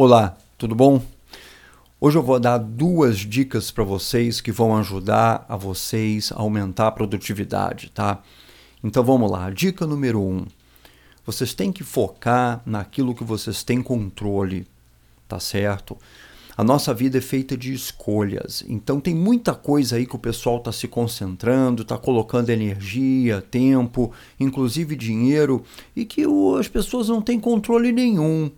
Olá, tudo bom? Hoje eu vou dar duas dicas para vocês que vão ajudar a vocês a aumentar a produtividade, tá? Então vamos lá. Dica número um: vocês têm que focar naquilo que vocês têm controle, tá certo? A nossa vida é feita de escolhas, então tem muita coisa aí que o pessoal está se concentrando, está colocando energia, tempo, inclusive dinheiro, e que as pessoas não têm controle nenhum,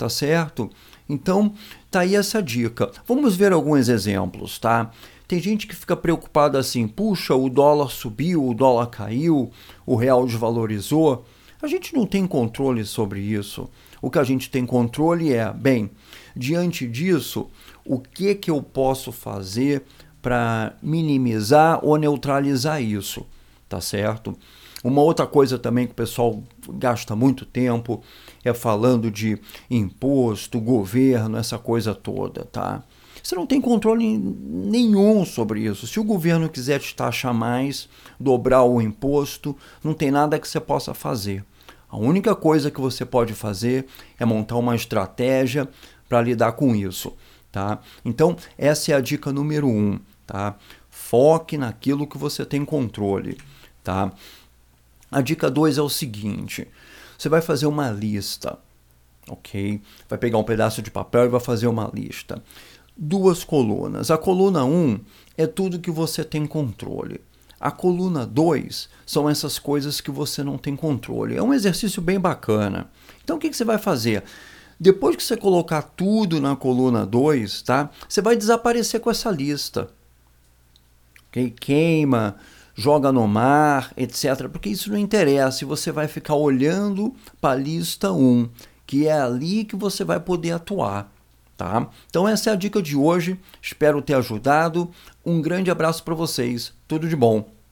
tá certo? Então, tá aí essa dica. Vamos ver alguns exemplos, tá? Tem gente que fica preocupada assim: puxa, o dólar subiu, o dólar caiu, o real desvalorizou. A gente não tem controle sobre isso. O que a gente tem controle é, bem, diante disso, o que que eu posso fazer para minimizar ou neutralizar isso, tá certo? Uma outra coisa também que o pessoal gasta muito tempo é falando de imposto, governo, essa coisa toda, tá? Você não tem controle nenhum sobre isso. Se o governo quiser te taxar mais, dobrar o imposto, não tem nada que você possa fazer. A única coisa que você pode fazer é montar uma estratégia para lidar com isso, tá? Então, essa é a dica número um, tá? Foque naquilo que você tem controle, tá? A dica 2 é o seguinte: você vai fazer uma lista, ok? Vai pegar um pedaço de papel e vai fazer uma lista. Duas colunas. A coluna 1 um é tudo que você tem controle. A coluna 2 são essas coisas que você não tem controle. É um exercício bem bacana. Então o que, que você vai fazer? Depois que você colocar tudo na coluna 2, tá? Você vai desaparecer com essa lista. Okay? Queima, joga no mar, etc. Porque isso não interessa, você vai ficar olhando para a lista 1, que é ali que você vai poder atuar. Tá? Então essa é a dica de hoje. Espero ter ajudado. Um grande abraço para vocês. Tudo de bom.